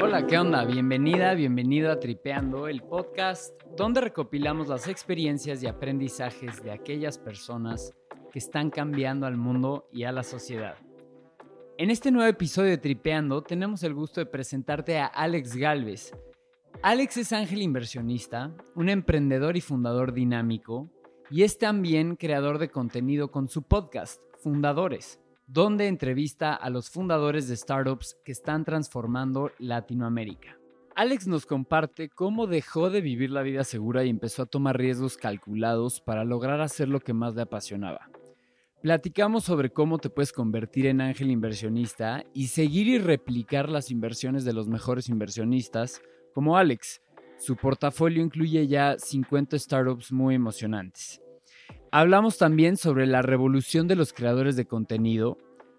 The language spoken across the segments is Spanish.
Hola, ¿qué onda? Bienvenida, bienvenido a Tripeando, el podcast donde recopilamos las experiencias y aprendizajes de aquellas personas que están cambiando al mundo y a la sociedad. En este nuevo episodio de Tripeando tenemos el gusto de presentarte a Alex Galvez. Alex es ángel inversionista, un emprendedor y fundador dinámico, y es también creador de contenido con su podcast, Fundadores, donde entrevista a los fundadores de startups que están transformando Latinoamérica. Alex nos comparte cómo dejó de vivir la vida segura y empezó a tomar riesgos calculados para lograr hacer lo que más le apasionaba. Platicamos sobre cómo te puedes convertir en ángel inversionista y seguir y replicar las inversiones de los mejores inversionistas, como Alex. Su portafolio incluye ya 50 startups muy emocionantes. Hablamos también sobre la revolución de los creadores de contenido,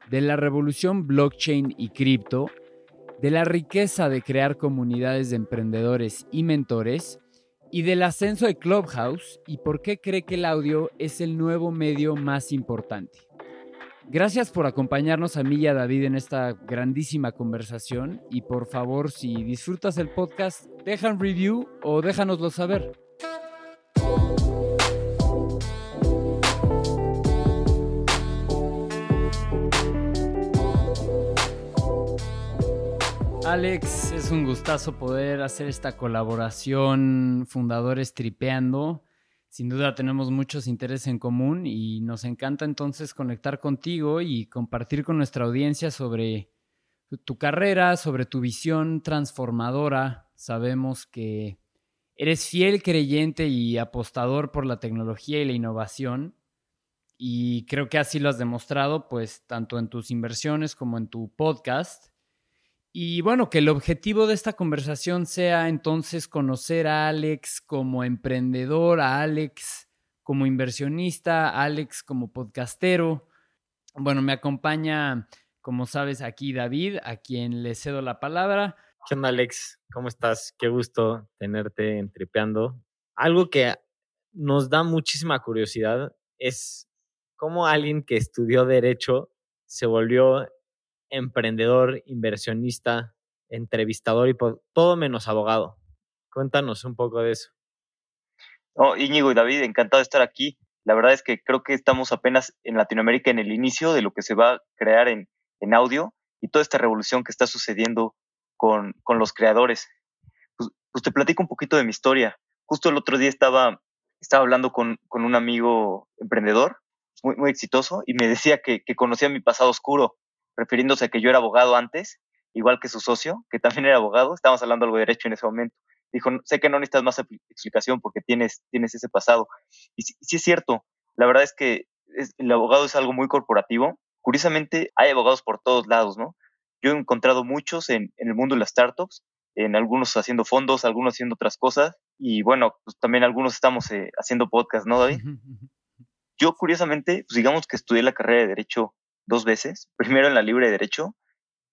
de la revolución blockchain y cripto, de la riqueza de crear comunidades de emprendedores y mentores, y del ascenso de Clubhouse y por qué cree que el audio es el nuevo medio más importante. Gracias por acompañarnos a mí y a David en esta grandísima conversación y por favor si disfrutas el podcast, deja un review o déjanoslo saber. Alex, es un gustazo poder hacer esta colaboración Fundadores Tripeando. Sin duda tenemos muchos intereses en común y nos encanta entonces conectar contigo y compartir con nuestra audiencia sobre tu carrera, sobre tu visión transformadora. Sabemos que eres fiel creyente y apostador por la tecnología y la innovación y creo que así lo has demostrado pues tanto en tus inversiones como en tu podcast. Y bueno, que el objetivo de esta conversación sea entonces conocer a Alex como emprendedor, a Alex como inversionista, a Alex como podcastero. Bueno, me acompaña, como sabes, aquí David, a quien le cedo la palabra. ¿Qué onda, Alex? ¿Cómo estás? Qué gusto tenerte en Tripeando. Algo que nos da muchísima curiosidad es cómo alguien que estudió Derecho se volvió emprendedor, inversionista, entrevistador y todo menos abogado. Cuéntanos un poco de eso. Oh, Íñigo y David, encantado de estar aquí. La verdad es que creo que estamos apenas en Latinoamérica en el inicio de lo que se va a crear en, en audio y toda esta revolución que está sucediendo con, con los creadores. Pues, pues, te platico un poquito de mi historia. Justo el otro día estaba, estaba hablando con, con un amigo emprendedor muy, muy exitoso y me decía que, que conocía mi pasado oscuro refiriéndose a que yo era abogado antes, igual que su socio, que también era abogado, estábamos hablando algo de derecho en ese momento. Dijo, sé que no necesitas más explicación porque tienes, tienes ese pasado. Y sí, es cierto, la verdad es que el abogado es algo muy corporativo. Curiosamente, hay abogados por todos lados, ¿no? Yo he encontrado muchos en, en el mundo de las startups, en algunos haciendo fondos, algunos haciendo otras cosas, y bueno, pues también algunos estamos eh, haciendo podcast, ¿no, David? Yo, curiosamente, pues digamos que estudié la carrera de Derecho dos veces, primero en la libre de derecho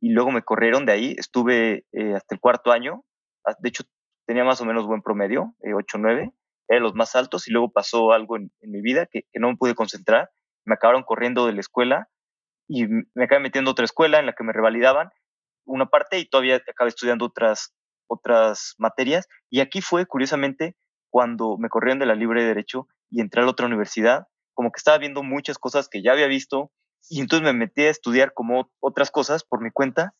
y luego me corrieron de ahí, estuve eh, hasta el cuarto año, ah, de hecho tenía más o menos buen promedio, eh, 8 9, era los más altos y luego pasó algo en, mi vida que, no me pude concentrar, me acabaron corriendo de la escuela y me acabé metiendo a otra escuela en la que me revalidaban una parte y todavía acabé estudiando otras, otras materias y aquí fue curiosamente cuando me corrieron de la libre de derecho y entré a otra universidad, como que estaba viendo muchas cosas que ya había visto, y entonces me metí a estudiar como otras cosas por mi cuenta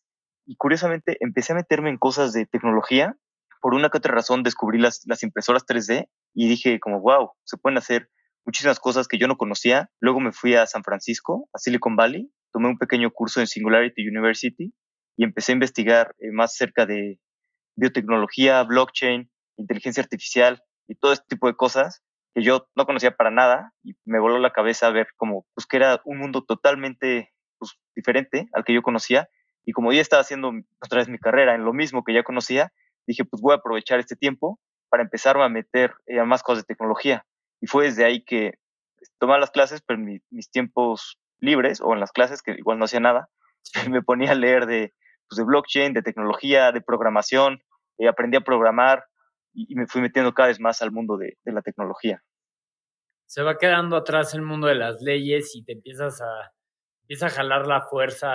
y curiosamente empecé a meterme en cosas de tecnología. Por una que otra razón descubrí las, las impresoras 3D y dije como, wow, se pueden hacer muchísimas cosas que yo no conocía. Luego me fui a San Francisco, a Silicon Valley, tomé un pequeño curso en Singularity University y empecé a investigar eh, más cerca de biotecnología, blockchain, inteligencia artificial y todo este tipo de cosas que yo no conocía para nada y me voló la cabeza ver como pues que era un mundo totalmente pues, diferente al que yo conocía y como ya estaba haciendo otra vez mi carrera en lo mismo que ya conocía, dije pues voy a aprovechar este tiempo para empezar a meter eh, a más cosas de tecnología. Y fue desde ahí que tomaba las clases, pero en mis tiempos libres o en las clases que igual no hacía nada, me ponía a leer de, pues, de blockchain, de tecnología, de programación, eh, aprendí a programar, y, me fui metiendo cada vez más al mundo de, la tecnología. Se va quedando atrás el mundo de las leyes y te empiezas a, empieza a jalar la fuerza,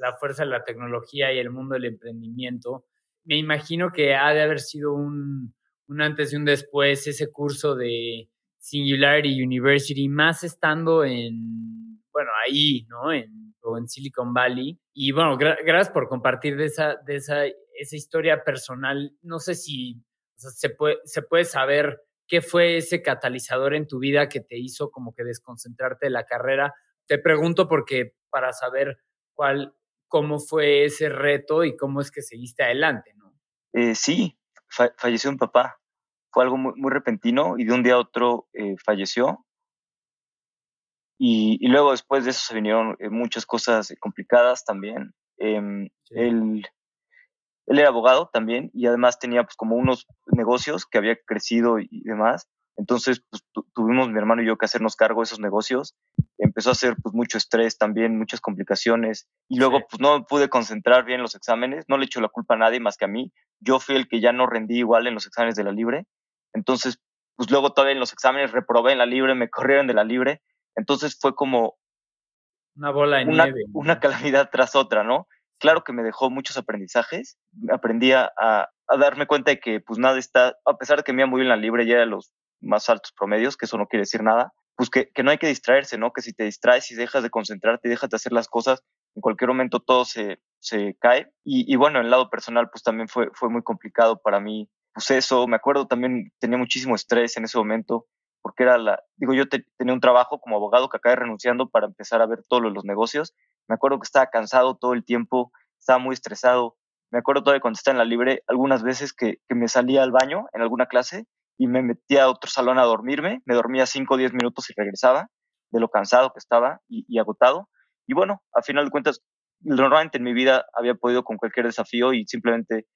la fuerza de la tecnología y el mundo del emprendimiento. Me imagino que ha de haber sido un, un antes y un después ese curso de Singularity University, más estando en, bueno, ahí, ¿no? En, en Silicon Valley. Y bueno, gracias por compartir esa, esa, esa historia personal. No sé si se, puede, se puede saber qué fue ese catalizador en tu vida que te hizo como que desconcentrarte de la carrera. Te pregunto porque para saber cuál, cómo fue ese reto y cómo es que seguiste adelante, ¿no? Eh, sí, falleció un papá. Fue algo muy, repentino y de un día a otro eh, falleció. Y, luego después de eso se vinieron eh, muchas cosas complicadas también. Em, él, él, era abogado también y además tenía pues como unos negocios que había crecido y, demás. Entonces pues, tuvimos mi hermano y yo que hacernos cargo de esos negocios. Empezó a hacer pues mucho estrés también, muchas complicaciones. Y luego pues no me pude concentrar bien en los exámenes. No le echo la culpa a nadie más que a mí. Yo fui el que ya no rendí igual en los exámenes de la libre. Entonces pues luego todavía en los exámenes reprobé en la libre, me corrieron de la libre. Entonces fue como una bola de una, nieve. Una calamidad tras otra, ¿no? Claro que me dejó muchos aprendizajes. Aprendí a, a, darme cuenta de que pues nada está, a pesar de que me iba muy bien la libre, ya era los más altos promedios, que eso no quiere decir nada, pues que, que, no hay que distraerse, ¿no? Que si te distraes y dejas de concentrarte y dejas de hacer las cosas, en cualquier momento todo se, se cae. Y, y, bueno, en el lado personal, pues también fue, fue muy complicado para mí. Pues eso, me acuerdo también, tenía muchísimo estrés en ese momento porque era la, digo, yo tenía un trabajo como abogado que acabé renunciando para empezar a ver todos los negocios. Me acuerdo que estaba cansado todo el tiempo, estaba muy estresado. Me acuerdo todavía cuando estaba en la libre, algunas veces que, que me salía al baño en alguna clase y me metía a otro salón a dormirme, me dormía 5 o 10 minutos y regresaba de lo cansado que estaba y, y agotado. Y bueno, a final de cuentas, normalmente en mi vida había podido con cualquier desafío y simplemente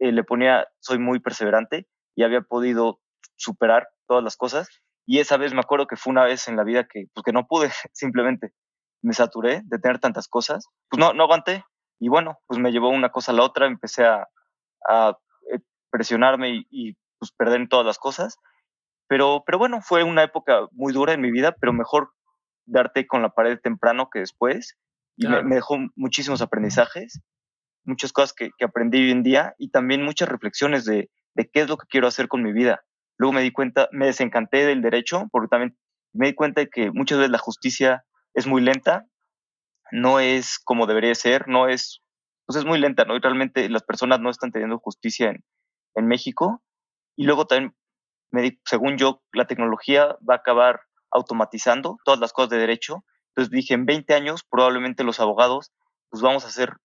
eh, le ponía, soy muy perseverante y había podido superar todas las cosas. Y esa vez me acuerdo que fue una vez en la vida que, pues, que no pude, simplemente me saturé de tener tantas cosas. Pues no, no aguanté. Y bueno, pues me llevó una cosa a la otra, empecé a, a eh, presionarme y, y, pues perder todas las cosas. Pero, pero bueno, fue una época muy dura en mi vida, pero mejor darte con la pared temprano que después. Y me, me, dejó muchísimos aprendizajes, muchas cosas que, que, aprendí hoy en día y también muchas reflexiones de, de qué es lo que quiero hacer con mi vida. Luego me di cuenta, me desencanté del derecho, porque también me di cuenta de que muchas veces la justicia es muy lenta, no es como debería ser, no es, pues es muy lenta, ¿no? Y realmente las personas no están teniendo justicia en, México. Y luego también, según yo, la tecnología va a acabar automatizando todas las cosas de derecho. Entonces dije, en 20 años probablemente los abogados, pues vamos a ser,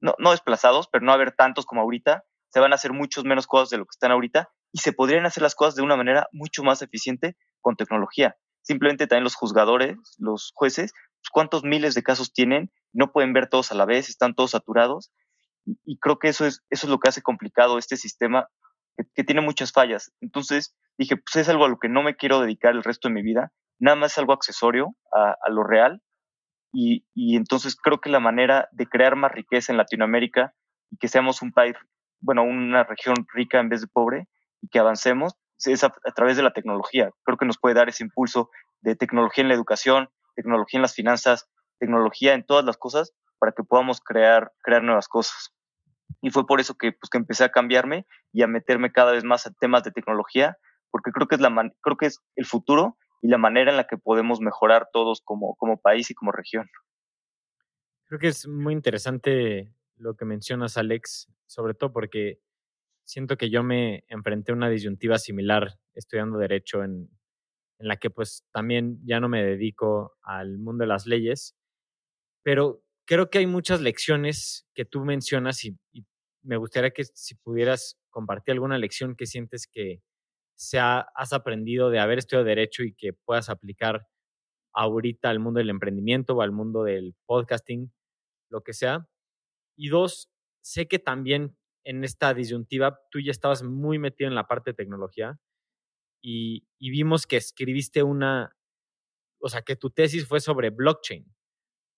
no, no desplazados, pero no a haber tantos como ahorita, se van a hacer muchos menos cosas de lo que están ahorita y se podrían hacer las cosas de una manera mucho más eficiente con tecnología. Simplemente también los juzgadores, los jueces, pues, cuántos miles de casos tienen, no pueden ver todos a la vez, están todos saturados. Y, creo que eso es, eso es lo que hace complicado este sistema que, tiene muchas fallas. Entonces dije, pues es algo a lo que no me quiero dedicar el resto de mi vida, nada más es algo accesorio a, a lo real. Y, y entonces creo que la manera de crear más riqueza en Latinoamérica y que seamos un país, bueno, una región rica en vez de pobre, y que avancemos es a, través de la tecnología. Creo que nos puede dar ese impulso de tecnología en la educación, tecnología en las finanzas, tecnología en todas las cosas para que podamos crear, crear nuevas cosas. Y fue por eso que, pues, que empecé a cambiarme y a meterme cada vez más a temas de tecnología, porque creo que es, la creo que es el futuro y la manera en la que podemos mejorar todos como, como país y como región. Creo que es muy interesante lo que mencionas, Alex, sobre todo porque siento que yo me enfrenté a una disyuntiva similar estudiando derecho en, en la que pues también ya no me dedico al mundo de las leyes, pero creo que hay muchas lecciones que tú mencionas y, me gustaría que si pudieras compartir alguna lección que sientes que se has aprendido de haber estudiado derecho y que puedas aplicar ahorita al mundo del emprendimiento o al mundo del podcasting, lo que sea. Y dos, sé que también en esta disyuntiva, tú ya estabas muy metido en la parte de tecnología y, vimos que escribiste una, o sea, que tu tesis fue sobre blockchain,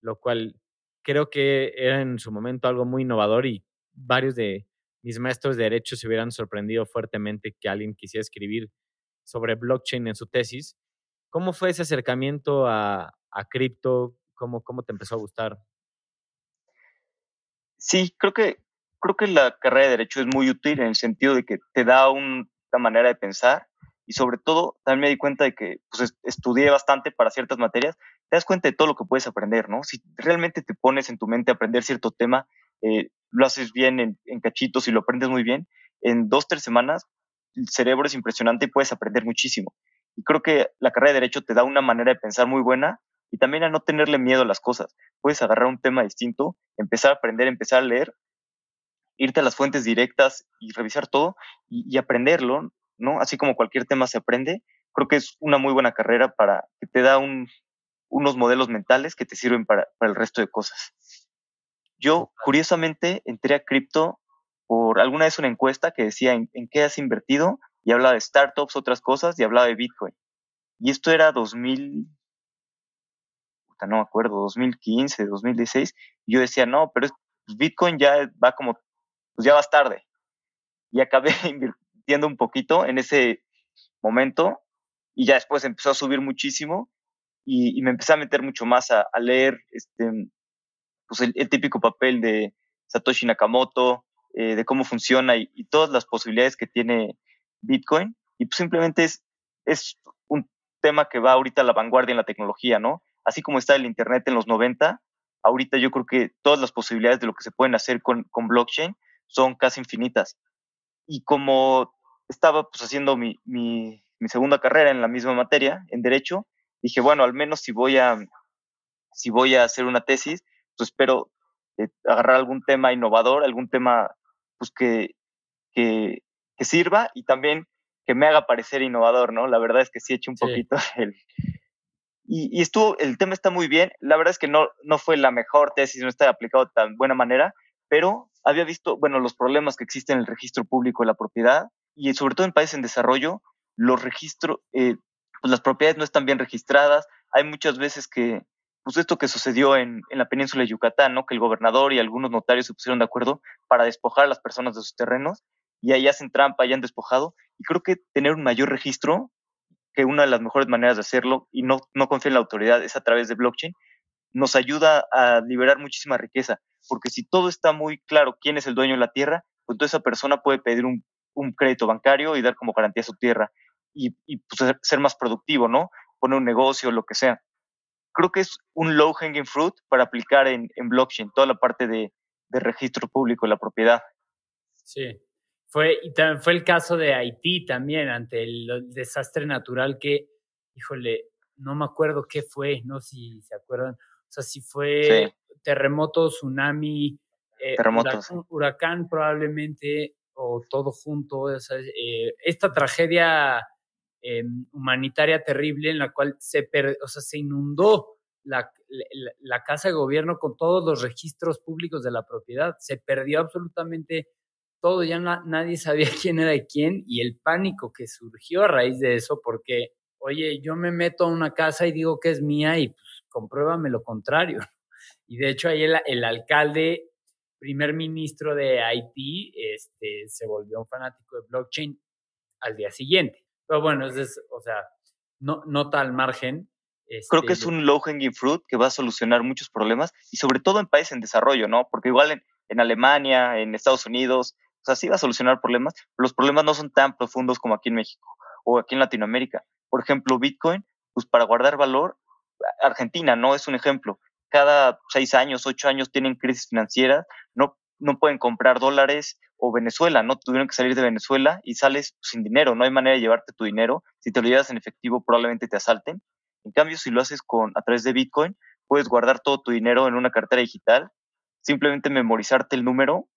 lo cual creo que era en su momento algo muy innovador y varios de mis maestros de derecho se hubieran sorprendido fuertemente que alguien quisiera escribir sobre blockchain en su tesis. ¿Cómo fue ese acercamiento a, a cripto? ¿Cómo, cómo te empezó a gustar? Sí, creo que, creo que la carrera de Derecho es muy útil en el sentido de que te da una manera de pensar y sobre todo también me di cuenta de que pues, estudié bastante para ciertas materias, te das cuenta de todo lo que puedes aprender, ¿no? Si realmente te pones en tu mente a aprender cierto tema, eh, lo haces bien en, en, cachitos y lo aprendes muy bien, en dos, tres semanas el cerebro es impresionante y puedes aprender muchísimo. Y creo que la carrera de Derecho te da una manera de pensar muy buena y también a no tenerle miedo a las cosas. Puedes agarrar un tema distinto, empezar a aprender, empezar a leer, irte a las fuentes directas y revisar todo y, y aprenderlo, ¿no? Así como cualquier tema se aprende, creo que es una muy buena carrera para que te da un, unos modelos mentales que te sirven para, para el resto de cosas. Yo, curiosamente, entré a cripto por alguna vez una encuesta que decía en, en, qué has invertido y hablaba de startups, otras cosas y hablaba de Bitcoin. Y esto era 2000, no me acuerdo, 2015, 2016. Y yo decía, no, pero pues, Bitcoin ya va como, pues ya vas tarde. Y acabé invirtiendo un poquito en ese momento y ya después empezó a subir muchísimo y, me empecé a meter mucho más a, leer este, pues el, típico papel de Satoshi Nakamoto, eh, de cómo funciona y, todas las posibilidades que tiene Bitcoin. Y pues simplemente es, es un tema que va ahorita a la vanguardia en la tecnología, ¿no? Así como está el Internet en los 90, ahorita yo creo que todas las posibilidades de lo que se pueden hacer con blockchain son casi infinitas. Y como estaba pues haciendo mi, mi, mi segunda carrera en la misma materia, en Derecho, dije, bueno, al menos si voy a, si voy a hacer una tesis, pues espero eh, agarrar algún tema innovador, algún tema pues que, que, que, sirva y también que me haga parecer innovador, ¿no? La verdad es que sí he hecho un sí. poquito el... Y, y, estuvo, el tema está muy bien. La verdad es que no, no fue la mejor tesis, no está aplicado de tan buena manera, pero había visto, bueno, los problemas que existen en el registro público de la propiedad y sobre todo en países en desarrollo, los registros, eh, pues las propiedades no están bien registradas. Hay muchas veces que, pues esto que sucedió en, en, la península de Yucatán, ¿no? Que el gobernador y algunos notarios se pusieron de acuerdo para despojar a las personas de sus terrenos y ahí hacen trampa, y han despojado. Y creo que tener un mayor registro, que una de las mejores maneras de hacerlo, y no, no confía en la autoridad, es a través de blockchain, nos ayuda a liberar muchísima riqueza. Porque si todo está muy claro quién es el dueño de la tierra, pues esa persona puede pedir un, un crédito bancario y dar como garantía su tierra. Y, pues, ser más productivo, ¿no? Poner un negocio, lo que sea. Creo que es un low hanging fruit para aplicar en, en blockchain, toda la parte de, de registro público de la propiedad. Sí, fue, y también fue el caso de Haití también, ante el, el, desastre natural que, híjole, no me acuerdo qué fue, no si se acuerdan. O sea, si fue sí. terremoto, tsunami, eh. Huracán, huracán, probablemente, o todo junto. O sea, eh, esta tragedia eh, humanitaria terrible en la cual se, per, o sea, se inundó la, la, la casa de gobierno con todos los registros públicos de la propiedad. Se perdió absolutamente todo, ya na, nadie sabía quién era de quién y el pánico que surgió a raíz de eso, porque, oye, yo me meto a una casa y digo que es mía y pues compruébame lo contrario. Y de hecho ahí el, el alcalde, primer ministro de Haití, este, se volvió un fanático de blockchain al día siguiente. Pero bueno, es, o sea, no, nota al margen. Este, Creo que es un low hanging fruit que va a solucionar muchos problemas y sobre todo en países en desarrollo, ¿no? Porque igual en, en Alemania, en Estados Unidos, o sea, sí va a solucionar problemas, pero los problemas no son tan profundos como aquí en México o aquí en Latinoamérica. Por ejemplo, Bitcoin, pues para guardar valor, Argentina no es un ejemplo. Cada seis años, ocho años tienen crisis financieras, no, no pueden comprar dólares o Venezuela, no tuvieron que salir de Venezuela y sales sin dinero, no hay manera de llevarte tu dinero. Si te lo llevas en efectivo, probablemente te asalten. En cambio, si lo haces con a través de Bitcoin, puedes guardar todo tu dinero en una cartera digital, simplemente memorizarte el número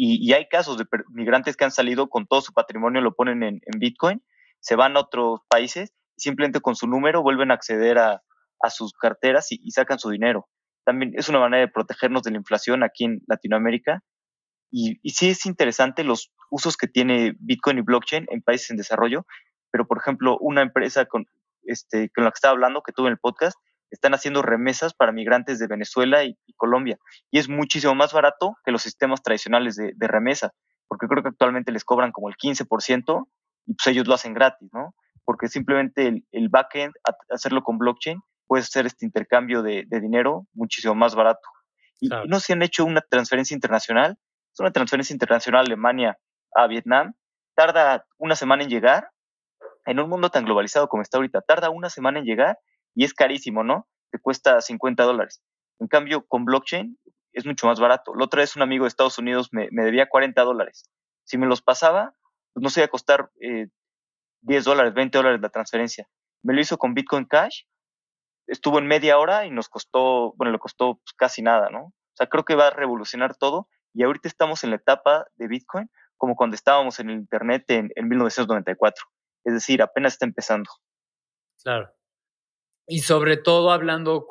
y, hay casos de migrantes que han salido con todo su patrimonio, lo ponen en, Bitcoin, se van a otros países simplemente con su número vuelven a acceder a, a sus carteras y, sacan su dinero. También es una manera de protegernos de la inflación aquí en Latinoamérica. Y, y sí es interesante los usos que tiene Bitcoin y blockchain en países en desarrollo, pero por ejemplo, una empresa con, este, con la que estaba hablando, que tuve en el podcast, están haciendo remesas para migrantes de Venezuela y, y, Colombia. Y es muchísimo más barato que los sistemas tradicionales de, de, remesa, porque creo que actualmente les cobran como el 15% y pues ellos lo hacen gratis, ¿no? Porque simplemente el, el backend, hacerlo con blockchain, puedes hacer este intercambio de, dinero muchísimo más barato. Y, no se han hecho una transferencia internacional, es una transferencia internacional Alemania a Vietnam, tarda una semana en llegar, en un mundo tan globalizado como está ahorita, tarda una semana en llegar y es carísimo, ¿no? Te cuesta 50 dólares. En cambio, con blockchain es mucho más barato. La otra vez un amigo de Estados Unidos me, debía 40 dólares. Si me los pasaba, pues no se iba a costar 10 eh, dólares, 20 dólares la transferencia. Me lo hizo con Bitcoin Cash, estuvo en media hora y nos costó, bueno, le costó pues, casi nada, ¿no? O sea, creo que va a revolucionar todo y ahorita estamos en la etapa de Bitcoin como cuando estábamos en el Internet en, 1994. Es decir, apenas está empezando. Claro. Y sobre todo hablando,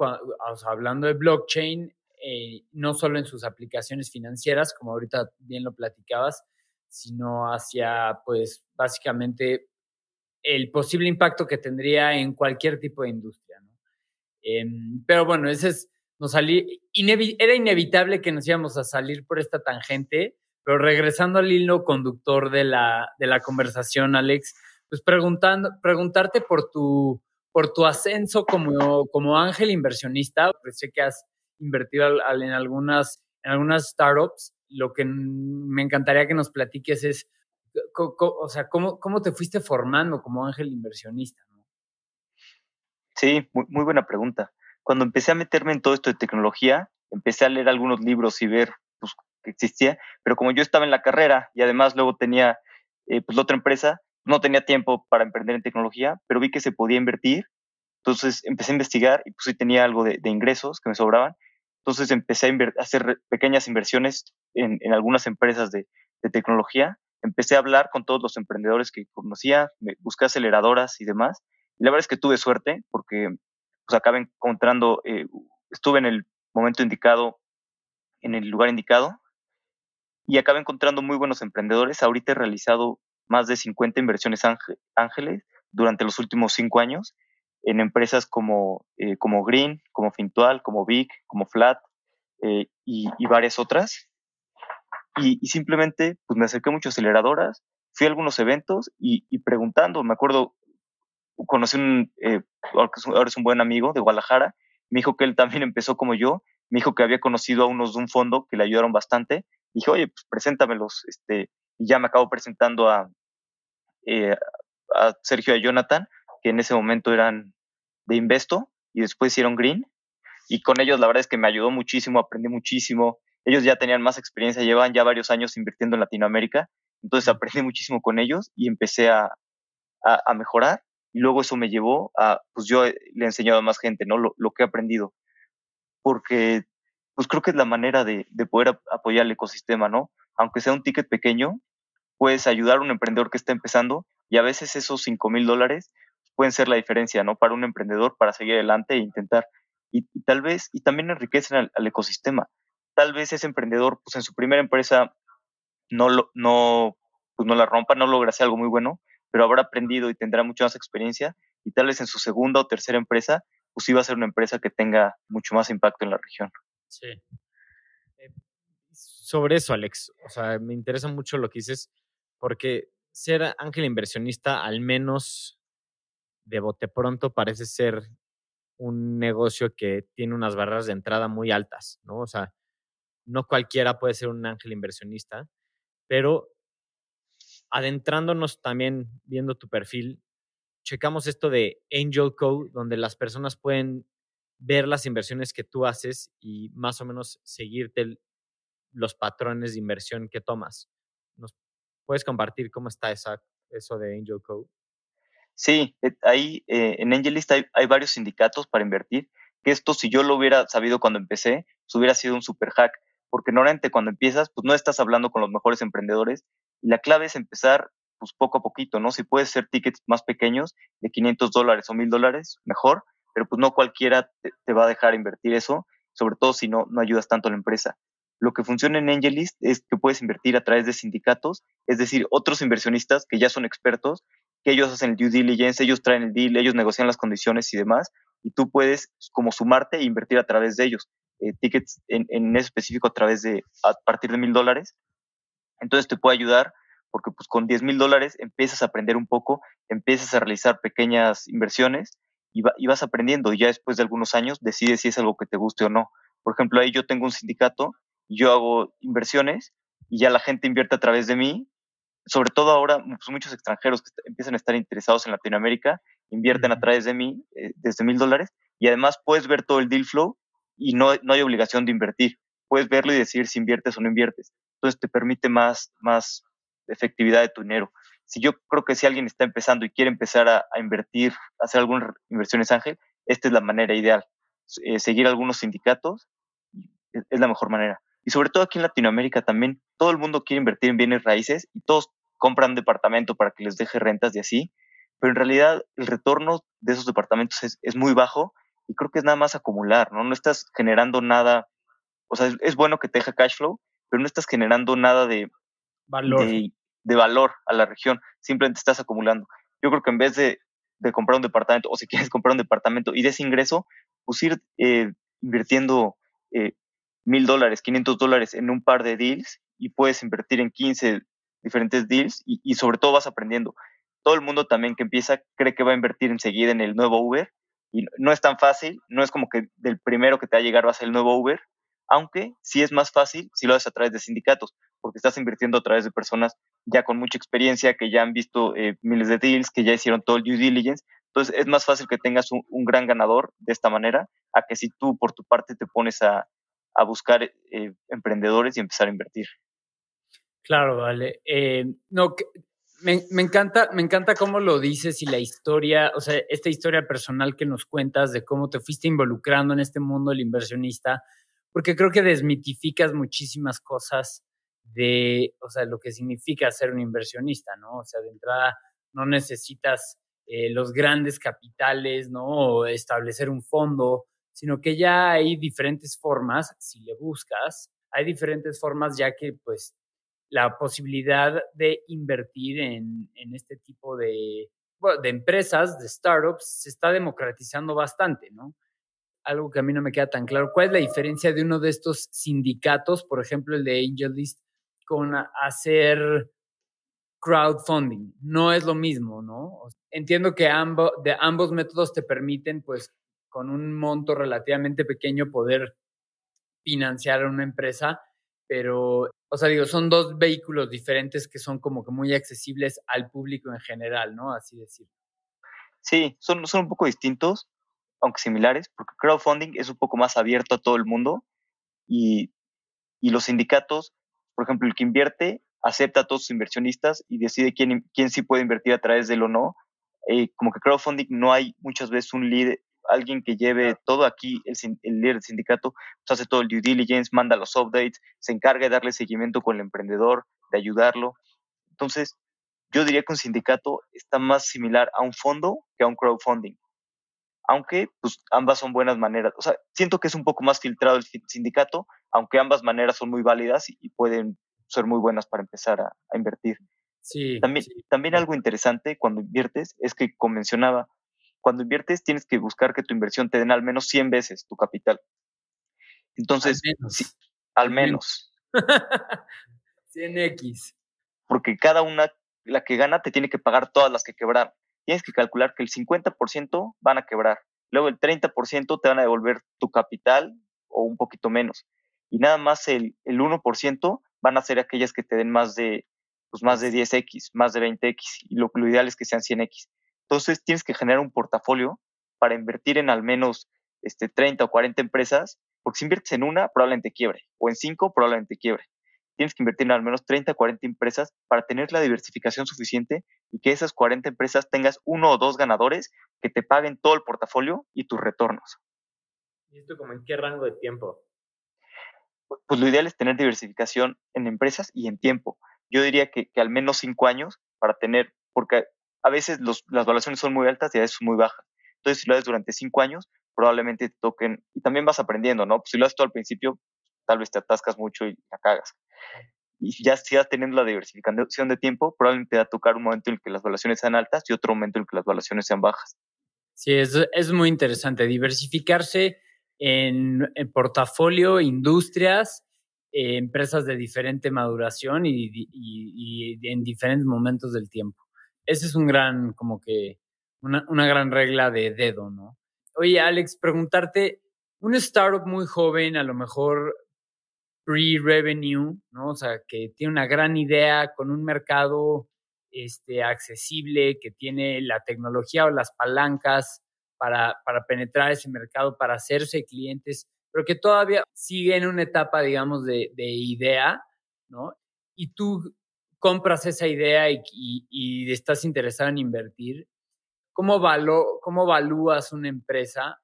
hablando de blockchain, eh, no solo en sus aplicaciones financieras, como ahorita bien lo platicabas, sino hacia, pues, básicamente el posible impacto que tendría en cualquier tipo de industria. Em, pero bueno, ese es, nos salí, era inevitable que nos íbamos a salir por esta tangente, pero regresando al hilo conductor de la, de la conversación, Alex, pues preguntando, preguntarte por tu, por tu ascenso como, como ángel inversionista, pues sé que has invertido en algunas, en algunas startups. Lo que me encantaría que nos platiques es, o sea, ¿cómo, cómo te fuiste formando como ángel inversionista? Sí, muy, buena pregunta. Cuando empecé a meterme en todo esto de tecnología, empecé a leer algunos libros y ver pues, que existía, pero como yo estaba en la carrera y además luego tenía eh, pues, la otra empresa, no tenía tiempo para emprender en tecnología, pero vi que se podía invertir. Entonces empecé a investigar y pues sí tenía algo de, ingresos que me sobraban. Entonces empecé a, hacer pequeñas inversiones en, algunas empresas de, tecnología. Empecé a hablar con todos los emprendedores que conocía, me, busqué aceleradoras y demás. Y la verdad es que tuve suerte porque pues acabé encontrando, eh, estuve en el momento indicado, en el lugar indicado y acabé encontrando muy buenos emprendedores. Ahorita he realizado más de 50 inversiones ángeles durante los últimos cinco años en empresas como, eh, como Green, como Fintual, como Big, como Flat eh, y, varias otras. Y, simplemente pues me acerqué a muchas aceleradoras, fui a algunos eventos y, preguntando, me acuerdo, conocí un, eh, es un buen amigo de Guadalajara, me dijo que él también empezó como yo, me dijo que había conocido a unos de un fondo que le ayudaron bastante, dije, oye, pues preséntamelos, este, y ya me acabo presentando a, eh, a Sergio y a Jonathan, que en ese momento eran de Investo y después hicieron Green. Y con ellos la verdad es que me ayudó muchísimo, aprendí muchísimo. Ellos ya tenían más experiencia, llevan ya varios años invirtiendo en Latinoamérica. Entonces aprendí muchísimo con ellos y empecé a, a, mejorar. Y luego eso me llevó a, pues yo le he enseñado a más gente, ¿no? Lo, lo que he aprendido. Porque, pues creo que es la manera de, de poder apoyar el ecosistema, ¿no? Aunque sea un ticket pequeño, puedes ayudar a un emprendedor que está empezando y a veces esos 5 mil dólares pueden ser la diferencia, ¿no? Para un emprendedor para seguir adelante e intentar. Y, tal vez, y también enriquecen al, ecosistema. Tal vez ese emprendedor, pues en su primera empresa no, lo, no, pues no la rompa, no logra hacer algo muy bueno, pero habrá aprendido y tendrá mucha más experiencia y tal vez en su segunda o tercera empresa, pues sí va a ser una empresa que tenga mucho más impacto en la región. Sí. Eh, sobre eso, Alex, o sea, me interesa mucho lo que dices porque ser ángel inversionista, al menos de bote pronto, parece ser un negocio que tiene unas barreras de entrada muy altas, ¿no? O sea, no cualquiera puede ser un ángel inversionista, pero adentrándonos también, viendo tu perfil, checamos esto de Angel Code, donde las personas pueden ver las inversiones que tú haces y más o menos seguirte los patrones de inversión que tomas. ¿Nos ¿Puedes compartir cómo está esa, eso de Angel Code? Sí, eh, ahí eh, en AngelList hay, hay, varios sindicatos para invertir, que esto si yo lo hubiera sabido cuando empecé, pues hubiera sido un super hack, porque normalmente cuando empiezas, pues no estás hablando con los mejores emprendedores y la clave es empezar pues poco a poquito, ¿no? Si puedes ser tickets más pequeños de 500 dólares o 1000 dólares, mejor, pero pues no cualquiera te, va a dejar invertir eso, sobre todo si no, no ayudas tanto a la empresa. Lo que funciona en AngelList es que puedes invertir a través de sindicatos, es decir, otros inversionistas que ya son expertos, que ellos hacen el due diligence, ellos traen el deal, ellos negocian las condiciones y demás, y tú puedes como sumarte e invertir a través de ellos. Eh, tickets en, en específico a través de, a partir de mil dólares. Entonces te puede ayudar porque pues con 10 mil dólares empiezas a aprender un poco, empiezas a realizar pequeñas inversiones y, y vas aprendiendo y ya después de algunos años decides si es algo que te guste o no. Por ejemplo, ahí yo tengo un sindicato, yo hago inversiones y ya la gente invierte a través de mí. Sobre todo ahora, pues, muchos extranjeros que empiezan a estar interesados en Latinoamérica invierten a través de mí eh, desde mil dólares y además puedes ver todo el deal flow y no, no hay obligación de invertir. Puedes verlo y decir si inviertes o no inviertes. Entonces te permite más, más efectividad de tu dinero. Si yo creo que si alguien está empezando y quiere empezar a, a invertir, hacer algunas inversiones ángel, esta es la manera ideal. Eh, seguir algunos sindicatos es, es la mejor manera. Y sobre todo aquí en Latinoamérica también, todo el mundo quiere invertir en bienes raíces y todos compran departamento para que les deje rentas y así, pero en realidad el retorno de esos departamentos es muy bajo y creo que es nada más acumular, ¿no? No estás generando nada, o sea, es, es bueno que te deja cash flow, pero no estás generando nada de valor. De, de, valor a la región, simplemente estás acumulando. Yo creo que en vez de, de, comprar un departamento, o si quieres comprar un departamento y de ese ingreso, pues ir eh, invirtiendo eh, mil dólares, 500 dólares en un par de deals y puedes invertir en 15 diferentes deals y, y, sobre todo vas aprendiendo. Todo el mundo también que empieza cree que va a invertir enseguida en el nuevo Uber y no es tan fácil, no es como que del primero que te va a llegar va a ser el nuevo Uber, aunque sí es más fácil si lo haces a través de sindicatos, porque estás invirtiendo a través de personas ya con mucha experiencia, que ya han visto eh, miles de deals, que ya hicieron todo el due diligence. Entonces es más fácil que tengas un, gran ganador de esta manera, a que si tú por tu parte te pones a, a buscar eh, emprendedores y empezar a invertir. Claro, vale. Eh, no, me, encanta, me encanta cómo lo dices y la historia, o sea, esta historia personal que nos cuentas de cómo te fuiste involucrando en este mundo del inversionista, porque creo que desmitificas muchísimas cosas de, o sea, lo que significa ser un inversionista, ¿no? O sea, de entrada no necesitas eh, los grandes capitales, ¿no? O establecer un fondo, sino que ya hay diferentes formas, si le buscas, hay diferentes formas ya que pues la posibilidad de invertir en, en este tipo de, de empresas, de startups, se está democratizando bastante, ¿no? Algo que a mí no me queda tan claro. ¿Cuál es la diferencia de uno de estos sindicatos, por ejemplo, el de AngelList, con hacer crowdfunding? No es lo mismo, ¿no? Entiendo que ambos, de ambos métodos te permiten, pues, con un monto relativamente pequeño poder financiar a una empresa, pero, o sea, digo, son dos vehículos diferentes que son como que muy accesibles al público en general, ¿no? Así decir. Sí, son, son un poco distintos, aunque similares, porque crowdfunding es un poco más abierto a todo el mundo y, y los sindicatos, por ejemplo, el que invierte acepta a todos sus inversionistas y decide quién, quién sí puede invertir a través de él o no. Eh, como que crowdfunding no hay muchas veces un líder, alguien que lleve todo aquí, el, el líder del sindicato, pues hace todo el due diligence, manda los updates, se encarga de darle seguimiento con el emprendedor, de ayudarlo. Entonces, yo diría que un sindicato está más similar a un fondo que a un crowdfunding. Aunque, pues, ambas son buenas maneras. O sea, siento que es un poco más filtrado el sindicato, aunque ambas maneras son muy válidas y, y pueden ser muy buenas para empezar a, a invertir. Sí, también, sí. también algo interesante cuando inviertes es que, como mencionaba, cuando inviertes tienes que buscar que tu inversión te den al menos 100 veces tu capital. Entonces, al menos. Sí, al menos. 100x. Porque cada una, la que gana, te tiene que pagar todas las que quebraron. Tienes que calcular que el 50% van a quebrar. Luego el 30% te van a devolver tu capital o un poquito menos. Y nada más el, el 1% van a ser aquellas que te den más de, pues más de 10x, más de 20x. Y lo, lo ideal es que sean 100x. Entonces tienes que generar un portafolio para invertir en al menos este, 30 o 40 empresas, porque si inviertes en una, probablemente quiebre, o en cinco, probablemente quiebre. Tienes que invertir en al menos 30 o 40 empresas para tener la diversificación suficiente y que esas 40 empresas tengas uno o dos ganadores que te paguen todo el portafolio y tus retornos. ¿Y esto como en qué rango de tiempo? Pues lo ideal es tener diversificación en empresas y en tiempo. Yo diría que, que al menos cinco años para tener, porque a veces las valuaciones son muy altas y a veces muy bajas. Entonces, si lo haces durante cinco años, probablemente te toquen, y también vas aprendiendo, ¿no? Pues si lo haces todo al principio, tal vez te atascas mucho y la cagas. Y ya si vas teniendo la diversificación de tiempo, probablemente te va a tocar un momento en el que las valuaciones sean altas y otro momento en el que las valuaciones sean bajas. Sí, es, es muy interesante. Diversificarse en, en portafolio, industrias, eh, empresas de diferente maduración y, y en diferentes momentos del tiempo ese es un gran, como que, una, una gran regla de dedo, ¿no? Oye, Alex, preguntarte, un startup muy joven, a lo mejor pre-revenue, ¿no? O sea, que tiene una gran idea con un mercado este, accesible, que tiene la tecnología o las palancas para, para penetrar ese mercado, para hacerse clientes, pero que todavía sigue en una etapa, digamos, de, de idea, ¿no? Y tú compras esa idea y, y, estás interesado en invertir, ¿cómo, valo, cómo evalúas una empresa?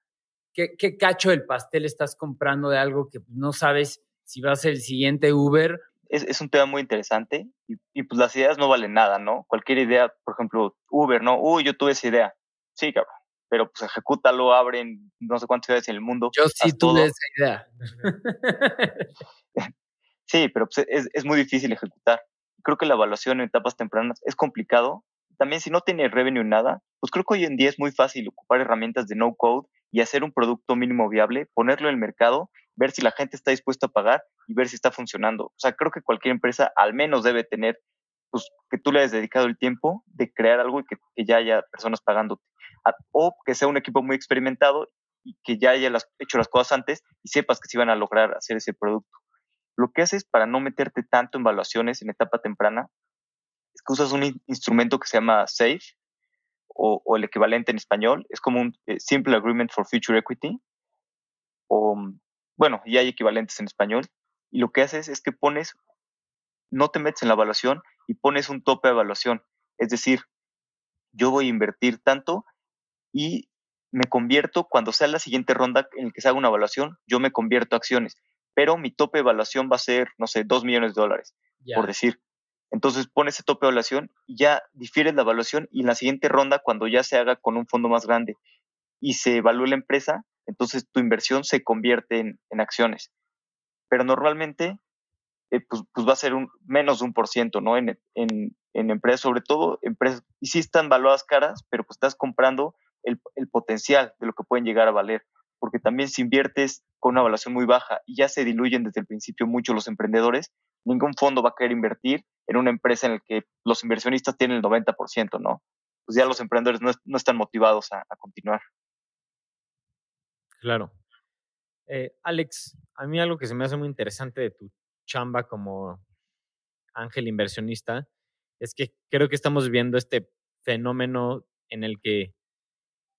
¿Qué, ¿Qué, cacho del pastel estás comprando de algo que no sabes si va a ser el siguiente Uber? Es, es un tema muy interesante y, y, pues las ideas no valen nada, ¿no? Cualquier idea, por ejemplo, Uber, ¿no? Uy, yo tuve esa idea. Sí, cabrón. Pero pues ejecútalo, abren no sé cuántas ciudades en el mundo. Yo sí tuve esa idea. sí, pero pues es, es muy difícil ejecutar creo que la evaluación en etapas tempranas es complicado. También si no tiene revenue nada, pues creo que hoy en día es muy fácil ocupar herramientas de no code y hacer un producto mínimo viable, ponerlo en el mercado, ver si la gente está dispuesta a pagar y ver si está funcionando. O sea, creo que cualquier empresa al menos debe tener, pues, que tú le hayas dedicado el tiempo de crear algo y que, ya haya personas pagándote. O que sea un equipo muy experimentado y que ya haya hecho las cosas antes y sepas que se iban a lograr hacer ese producto. Lo que haces para no meterte tanto en evaluaciones en etapa temprana es que usas un instrumento que se llama SAFE o, el equivalente en español. Es como un eh, Simple Agreement for Future Equity. O, bueno, ya hay equivalentes en español. Y lo que haces es que pones, no te metes en la evaluación y pones un tope de evaluación. Es decir, yo voy a invertir tanto y me convierto, cuando sea la siguiente ronda en la que se haga una evaluación, yo me convierto a acciones pero mi tope de evaluación va a ser, no sé, dos millones de dólares, por decir. Entonces pones ese tope de evaluación y ya difieres la evaluación y en la siguiente ronda, cuando ya se haga con un fondo más grande y se evalúe la empresa, entonces tu inversión se convierte en, acciones. Pero normalmente, eh, pues, pues, va a ser un, menos de un por ciento, ¿no? En, en, en, empresas, sobre todo empresas, y sí están valuadas caras, pero pues estás comprando el, el potencial de lo que pueden llegar a valer porque también si inviertes con una evaluación muy baja y ya se diluyen desde el principio mucho los emprendedores, ningún fondo va a querer invertir en una empresa en la que los inversionistas tienen el 90%, ¿no? Pues ya los emprendedores no, están motivados a, continuar. Claro. Eh, Alex, a mí algo que se me hace muy interesante de tu chamba como ángel inversionista es que creo que estamos viendo este fenómeno en el que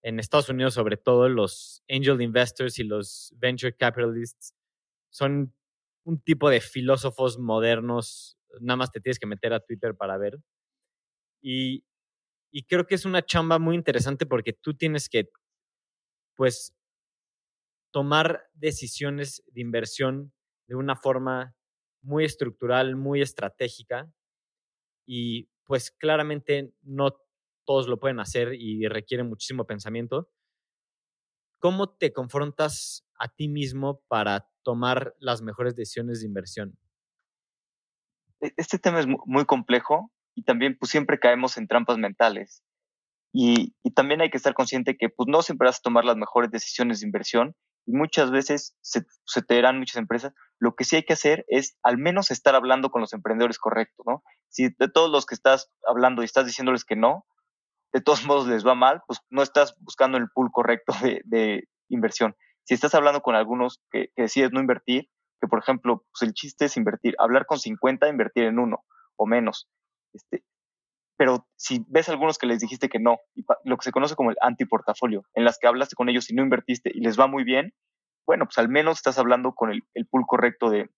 en Estados Unidos, sobre todo, los angel investors y los venture capitalists son un tipo de filósofos modernos. Nada más te tienes que meter a Twitter para ver. Y, y creo que es una chamba muy interesante porque tú tienes que, pues, tomar decisiones de inversión de una forma muy estructural, muy estratégica. Y pues claramente no todos lo pueden hacer y requiere muchísimo pensamiento. ¿Cómo te confrontas a ti mismo para tomar las mejores decisiones de inversión? E, este tema es muy complejo y también pues siempre caemos en trampas mentales. Y, también hay que estar consciente que pues no siempre vas a tomar las mejores decisiones de inversión y muchas veces se, te darán muchas empresas. Lo que sí hay que hacer es al menos estar hablando con los emprendedores correctos, ¿no? Si de todos los que estás hablando y estás diciéndoles que no, de todos modos les va mal, pues no estás buscando el pool correcto de, inversión. Si estás hablando con algunos que, decides no invertir, que por ejemplo, pues el chiste es invertir, hablar con 50, invertir en uno o menos. Este, pero si ves algunos que les dijiste que no, y lo que se conoce como el antiportafolio, en las que hablaste con ellos y no invertiste y les va muy bien, bueno, pues al menos estás hablando con el, pool correcto de,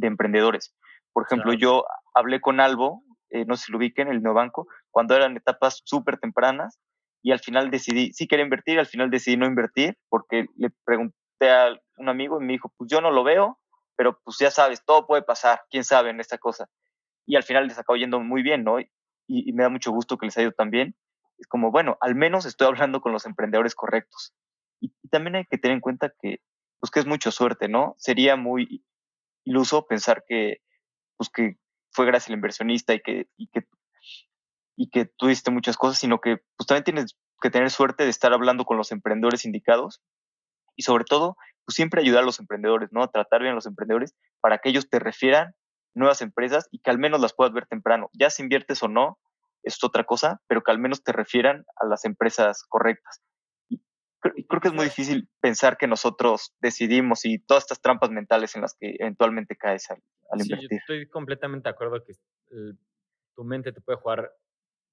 emprendedores. Por ejemplo, yo hablé con Albo, eh, no sé si lo ubiquen, el neobanco, cuando eran etapas súper tempranas y al final decidí, sí quería invertir, al final decidí no invertir porque le pregunté a un amigo y me dijo, pues yo no lo veo, pero pues ya sabes, todo puede pasar, quién sabe en esta cosa. Y al final les acabó yendo muy bien, ¿no? Y, me da mucho gusto que les haya ido tan bien. Es como, bueno, al menos estoy hablando con los emprendedores correctos. Y, y también hay que tener en cuenta que, pues que es mucha suerte, ¿no? Sería muy iluso pensar que, pues que fue gracias al inversionista y que, y que, y que tuviste muchas cosas, sino que pues también tienes que tener suerte de estar hablando con los emprendedores indicados y sobre todo, pues siempre ayudar a los emprendedores, ¿no? A tratar bien a los emprendedores para que ellos te refieran nuevas empresas y que al menos las puedas ver temprano. Ya si inviertes o no, es otra cosa, pero que al menos te refieran a las empresas correctas. Creo, que es muy difícil pensar que nosotros decidimos y todas estas trampas mentales en las que eventualmente caes al, invertir. estoy completamente de acuerdo que tu mente te puede jugar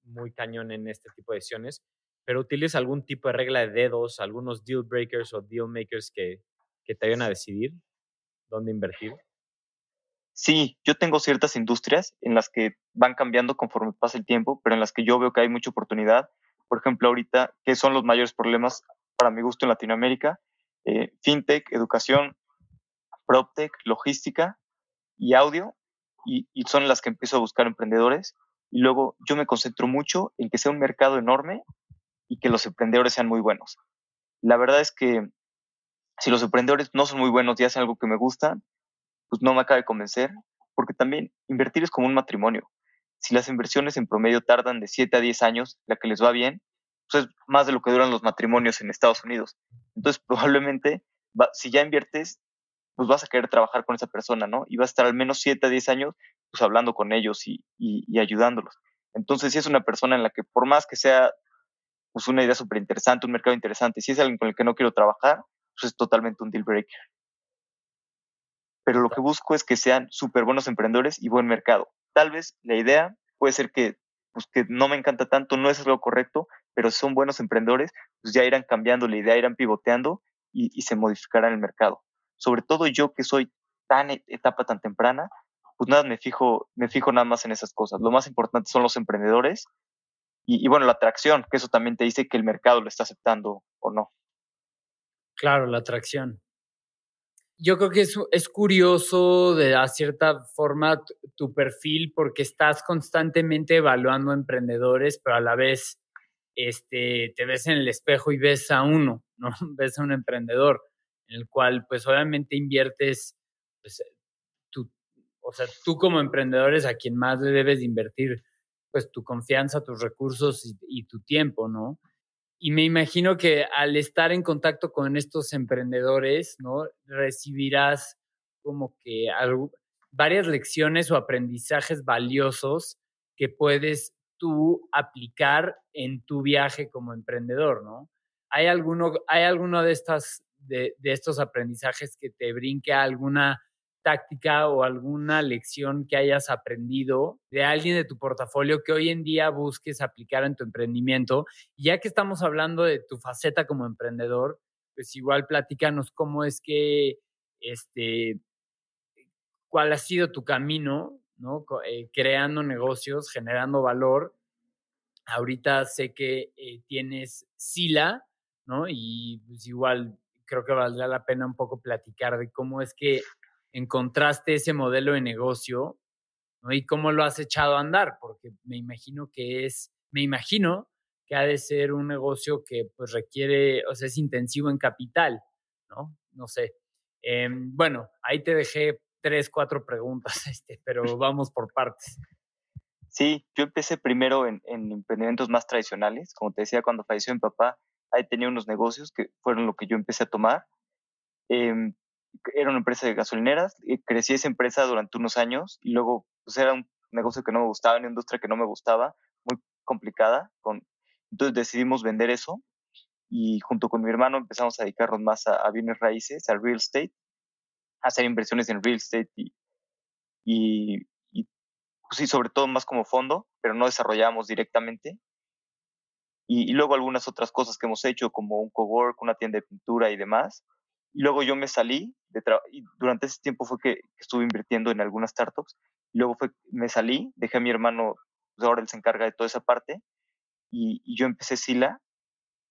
muy cañón en este tipo de decisiones, pero utiliza algún tipo de regla de dedos, algunos deal breakers o deal makers que, que te ayuden a decidir dónde invertir. Sí, yo tengo ciertas industrias en las que van cambiando conforme pasa el tiempo, pero en las que yo veo que hay mucha oportunidad. Por ejemplo, ahorita, ¿qué son los mayores problemas para mi gusto en Latinoamérica? Eh, fintech, educación, PropTech, logística y audio, y, son las que empiezo a buscar emprendedores. Y luego yo me concentro mucho en que sea un mercado enorme y que los emprendedores sean muy buenos. La verdad es que si los emprendedores no son muy buenos y hacen algo que me gusta, pues no me acaba de convencer, porque también invertir es como un matrimonio. Si las inversiones en promedio tardan de 7 a 10 años, la que les va bien, pues es más de lo que duran los matrimonios en Estados Unidos. Entonces, probablemente, si ya inviertes, pues vas a querer trabajar con esa persona, ¿no? Y vas a estar al menos 7 a 10 años, pues hablando con ellos y, y, ayudándolos. Entonces, si es una persona en la que por más que sea pues una idea súper interesante, un mercado interesante, si es alguien con el que no quiero trabajar, pues es totalmente un deal breaker pero lo que busco es que sean súper buenos emprendedores y buen mercado. Tal vez la idea puede ser que, pues, que no me encanta tanto, no es lo correcto, pero son buenos emprendedores, pues ya irán cambiando la idea, irán pivoteando y, se modificará el mercado. Sobre todo yo que soy tan e, etapa tan temprana, pues nada, me fijo, me fijo nada más en esas cosas. Lo más importante son los emprendedores y, bueno, la atracción, que eso también te dice que el mercado lo está aceptando o no. Claro, la atracción yo creo que es, es curioso de a cierta forma tu, perfil porque estás constantemente evaluando emprendedores, pero a la vez este, te ves en el espejo y ves a uno, ¿no? Ves a un emprendedor en el cual pues obviamente inviertes, pues, tú, o sea, tú como emprendedor es a quien más le debes invertir pues tu confianza, tus recursos y, tu tiempo, ¿no? Y me imagino que al estar en contacto con estos emprendedores, ¿no? Recibirás como que varias lecciones o aprendizajes valiosos que puedes tú aplicar en tu viaje como emprendedor, ¿no? ¿Hay alguno, hay alguno de, estas, de, estos aprendizajes que te brinque alguna táctica o alguna lección que hayas aprendido de alguien de tu portafolio que hoy en día busques aplicar en tu emprendimiento. ya que estamos hablando de tu faceta como emprendedor, pues igual platícanos cómo es que, este, cuál ha sido tu camino, ¿no? Eh, creando negocios, generando valor. Ahorita sé que eh, tienes Sila, ¿no? Y pues igual creo que valdrá la pena un poco platicar de cómo es que encontraste ese modelo de negocio ¿no? y cómo lo has echado a andar, porque me imagino que es, me imagino que ha de ser un negocio que pues requiere, o sea, es intensivo en capital, ¿no? No sé. Em, bueno, ahí te dejé tres, cuatro preguntas, este, pero vamos por partes. Sí, yo empecé primero en, en, emprendimientos más tradicionales. Como te decía, cuando falleció mi papá, ahí tenía unos negocios que fueron lo que yo empecé a tomar. Eh, era una empresa de gasolineras, y crecí esa empresa durante unos años y luego pues era un negocio que no me gustaba, una industria que no me gustaba, muy complicada. Con, entonces decidimos vender eso y junto con mi hermano empezamos a dedicarnos más a, bienes raíces, al real estate, a hacer inversiones en real estate y, y, pues sí, sobre todo más como fondo, pero no desarrollamos directamente. Y, y, luego algunas otras cosas que hemos hecho, como un cowork, una tienda de pintura y demás. Y luego yo me salí de y durante ese tiempo fue que, estuve invirtiendo en algunas startups. Y luego fue, me salí, dejé a mi hermano, pues ahora él se encarga de toda esa parte. Y, yo empecé Sila.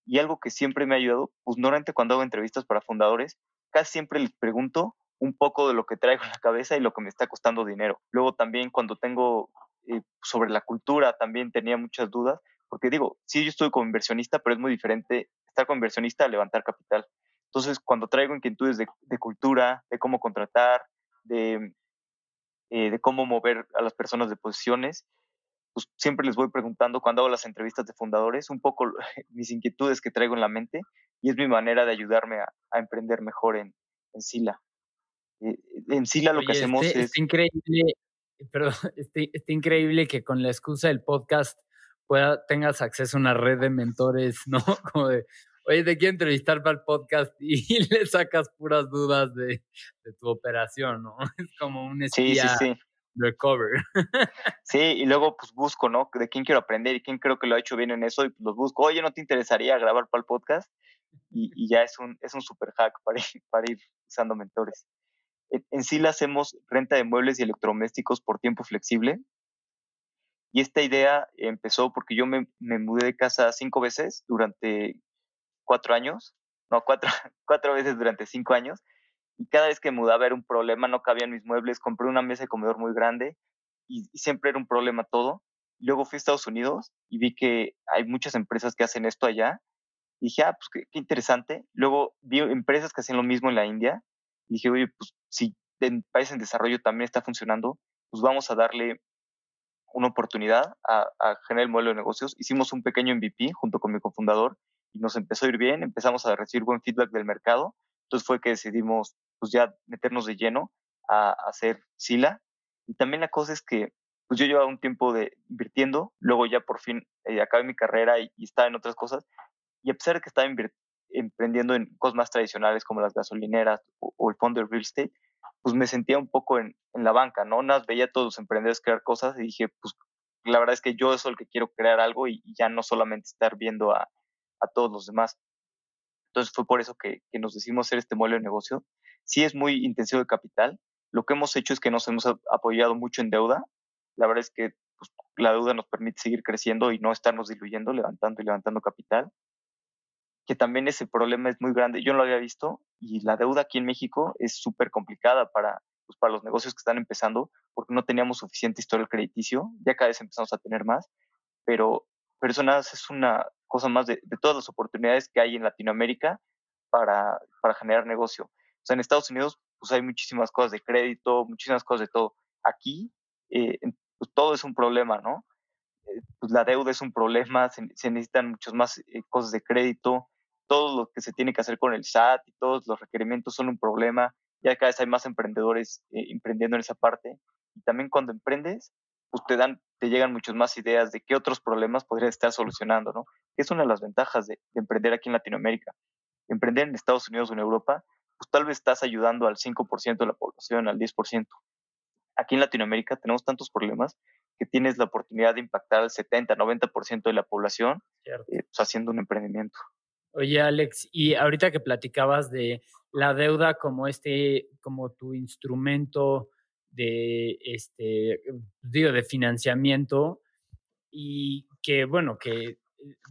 Y algo que siempre me ha ayudado, pues normalmente cuando hago entrevistas para fundadores, casi siempre les pregunto un poco de lo que traigo en la cabeza y lo que me está costando dinero. Luego también cuando tengo eh, sobre la cultura, también tenía muchas dudas, porque digo, sí, yo estoy como inversionista, pero es muy diferente estar como inversionista a levantar capital. Entonces, cuando traigo inquietudes de, cultura, de cómo contratar, de, eh, de cómo mover a las personas de posiciones, pues siempre les voy preguntando cuando hago las entrevistas de fundadores un poco mis inquietudes que traigo en la mente y es mi manera de ayudarme a, emprender mejor en, en Sila. Eh, en Sila lo que hacemos este, es... Está increíble, perdón, está, increíble que con la excusa del podcast pueda, tengas acceso a una red de mentores, ¿no? Como de, oye, te quiero entrevistar para el podcast y le sacas puras dudas de, tu operación, ¿no? Es como un espía sí, sí, sí. recover. sí, y luego pues busco, ¿no? De quién quiero aprender y quién creo que lo ha hecho bien en eso y pues los busco. Oye, ¿no te interesaría grabar para el podcast? Y, ya es un, es un super hack para ir, para ir usando mentores. En, sí le hacemos renta de muebles y electrodomésticos por tiempo flexible. Y esta idea empezó porque yo me, mudé de casa cinco veces durante cuatro años, no, cuatro, cuatro veces durante cinco años, y cada vez que mudaba era un problema, no cabían mis muebles, compré una mesa de comedor muy grande y, siempre era un problema todo. Luego fui a Estados Unidos y vi que hay muchas empresas que hacen esto allá. Y dije, ah, pues qué, qué interesante. Luego vi empresas que hacen lo mismo en la India. Y dije, oye, pues si en países en desarrollo también está funcionando, pues vamos a darle una oportunidad a, a generar el modelo de negocios. Hicimos un pequeño MVP junto con mi cofundador y nos empezó a ir bien, empezamos a recibir buen feedback del mercado, entonces fue que decidimos pues ya meternos de lleno a, hacer Sila. Y también la cosa es que pues yo llevaba un tiempo de invirtiendo, luego ya por fin eh, acabé mi carrera y, estaba en otras cosas, y a pesar de que estaba emprendiendo en cosas más tradicionales como las gasolineras o, el fondo de real estate, pues me sentía un poco en, la banca, ¿no? Nada, veía a todos los emprendedores crear cosas y dije, pues la verdad es que yo soy el que quiero crear algo y ya no solamente estar viendo a, a todos los demás. Entonces fue por eso que, nos decidimos hacer este modelo de negocio. Sí es muy intensivo de capital. Lo que hemos hecho es que nos hemos apoyado mucho en deuda. La verdad es que pues, la deuda nos permite seguir creciendo y no estarnos diluyendo, levantando y levantando capital. Que también ese problema es muy grande. Yo no lo había visto y la deuda aquí en México es súper complicada para, pues, para los negocios que están empezando porque no teníamos suficiente historial crediticio. Ya cada vez empezamos a tener más, pero nada es una cosa más de, todas las oportunidades que hay en Latinoamérica para, para generar negocio. O sea, en Estados Unidos pues hay muchísimas cosas de crédito, muchísimas cosas de todo. Aquí eh, pues todo es un problema, ¿no? Eh, pues la deuda es un problema, se, necesitan muchas más eh, cosas de crédito, todo lo que se tiene que hacer con el SAT y todos los requerimientos son un problema. Ya cada vez hay más emprendedores emprendiendo en esa parte. Y también cuando emprendes, pues te dan, te llegan muchas más ideas de qué otros problemas podrías estar solucionando, ¿no? es una de las ventajas de, emprender aquí en Latinoamérica. Emprender en Estados Unidos o en Europa, pues tal vez estás ayudando al 5% de la población, al 10%. Aquí en Latinoamérica tenemos tantos problemas que tienes la oportunidad de impactar al 70, 90% de la población eh, pues, haciendo un emprendimiento. Oye, Alex, y ahorita que platicabas de la deuda como este, como tu instrumento de, este, digo, de financiamiento y que, bueno, que